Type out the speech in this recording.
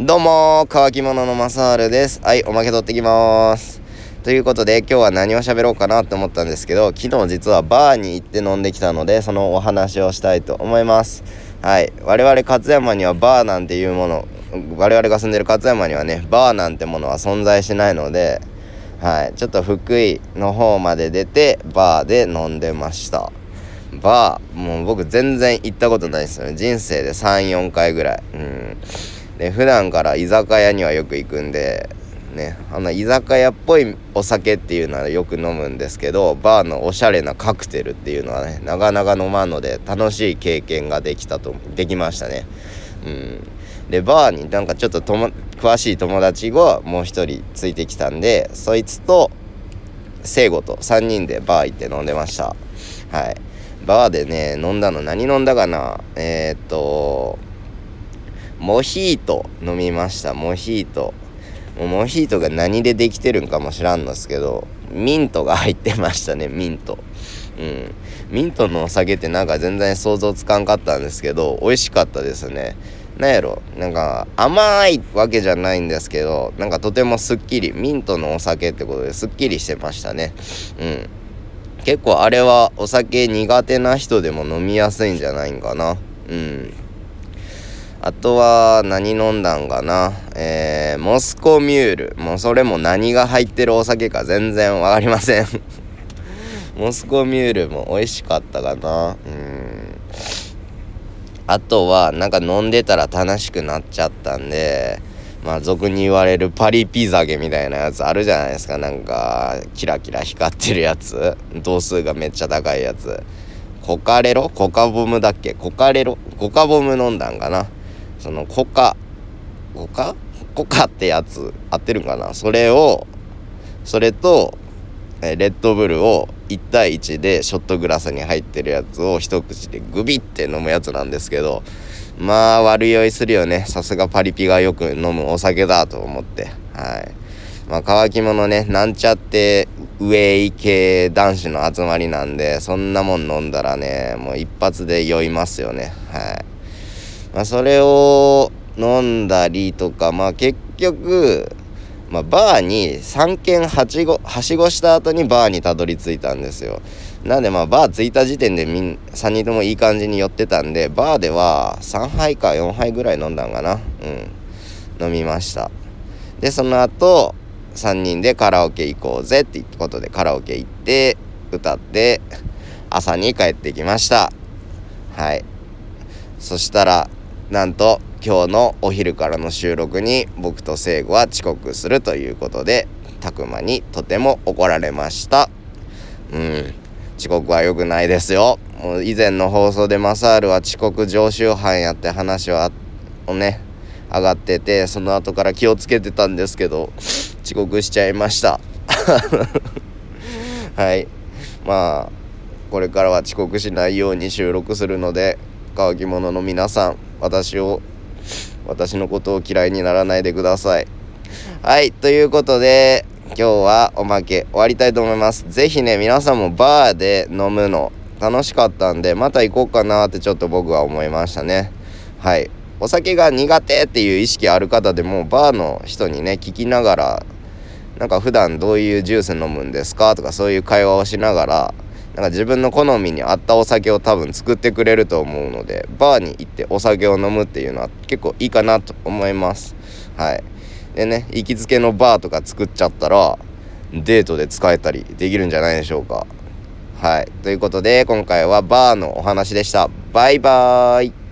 どうも乾き物のマサールです。はいおまけ取ってきまーす。ということで今日は何を喋ろうかなって思ったんですけど昨日実はバーに行って飲んできたのでそのお話をしたいと思います。はい我々勝山にはバーなんていうもの我々が住んでる勝山にはねバーなんてものは存在しないのではいちょっと福井の方まで出てバーで飲んでました。バーもう僕全然行ったことないですよね。人生で34回ぐらい。うん。で普段から居酒屋にはよく行くんでねあの居酒屋っぽいお酒っていうのはよく飲むんですけどバーのおしゃれなカクテルっていうのはねなかなか飲まんので楽しい経験ができたとできましたね。うん。でバーになんかちょっとと詳しい友達がもう一人ついてきたんでそいつと聖子と3人でバー行って飲んでました。はい。バーでね飲んだの何飲んだかな？えー、っとモヒート飲みました。モヒート。モヒートが何でできてるんかも知らんのですけどミントが入ってましたねミント。うん。ミントのお酒ってなんか全然想像つかんかったんですけど美味しかったですね。なんやろなんか甘いわけじゃないんですけどなんかとてもすっきりミントのお酒ってことですっきりしてましたね。うん。結構あれはお酒苦手な人でも飲みやすいんじゃないんかな。うん。あとは何飲んだんかな。えー、モスコミュール。もうそれも何が入ってるお酒か全然わかりません。モスコミュールも美味しかったかな。うん。あとはなんか飲んでたら楽しくなっちゃったんでまあ俗に言われるパリピ酒みたいなやつあるじゃないですか。なんかキラキラ光ってるやつ。度数がめっちゃ高いやつ。コカレロ？コカボムだっけ？コカレロ？コカボム飲んだんかな。そのコカ。コカ？コカってやつ。合ってるんかな？それをそれとえレッドブルを1対1でショットグラスに入ってるやつを一口でグビって飲むやつなんですけどまあ悪酔いするよね。さすがパリピがよく飲むお酒だと思って。はい。まあ乾き物ね。なんちゃってウェイ系男子の集まりなんでそんなもん飲んだらねもう一発で酔いますよね。はい。まあそれを飲んだりとかまあ結局まあ、バーに3軒はしごはしごした後にバーにたどり着いたんですよ。なんでまあバー着いた時点でみん3人ともいい感じに寄ってたんでバーでは3杯か4杯ぐらい飲んだんかな。うん。飲みました。でその後3人でカラオケ行こうぜって言ったことでカラオケ行って歌って朝に帰ってきました。はい。そしたらなんと今日のお昼からの収録に僕と聖子は遅刻するということでたくまにとても怒られました。うん。遅刻は良くないですよ。もう以前の放送でマサールは遅刻常習犯やって話はをね上がっててその後から気をつけてたんですけど遅刻しちゃいました。はい。まあこれからは遅刻しないように収録するので乾き物の皆さん私を私のことを嫌いにならないでください。はいということで今日はおまけ終わりたいと思います。是非ね皆さんもバーで飲むの楽しかったんでまた行こうかなってちょっと僕は思いましたね。はい。お酒が苦手っていう意識ある方でもバーの人にね聞きながらなんか普段どういうジュース飲むんですかとかそういう会話をしながらなんか自分の好みに合ったお酒を多分作ってくれると思うのでバーに行ってお酒を飲むっていうのは結構いいかなと思います。はい。でね行きつけのバーとか作っちゃったらデートで使えたりできるんじゃないでしょうか。はい。ということで今回はバーのお話でした。バイバーイ。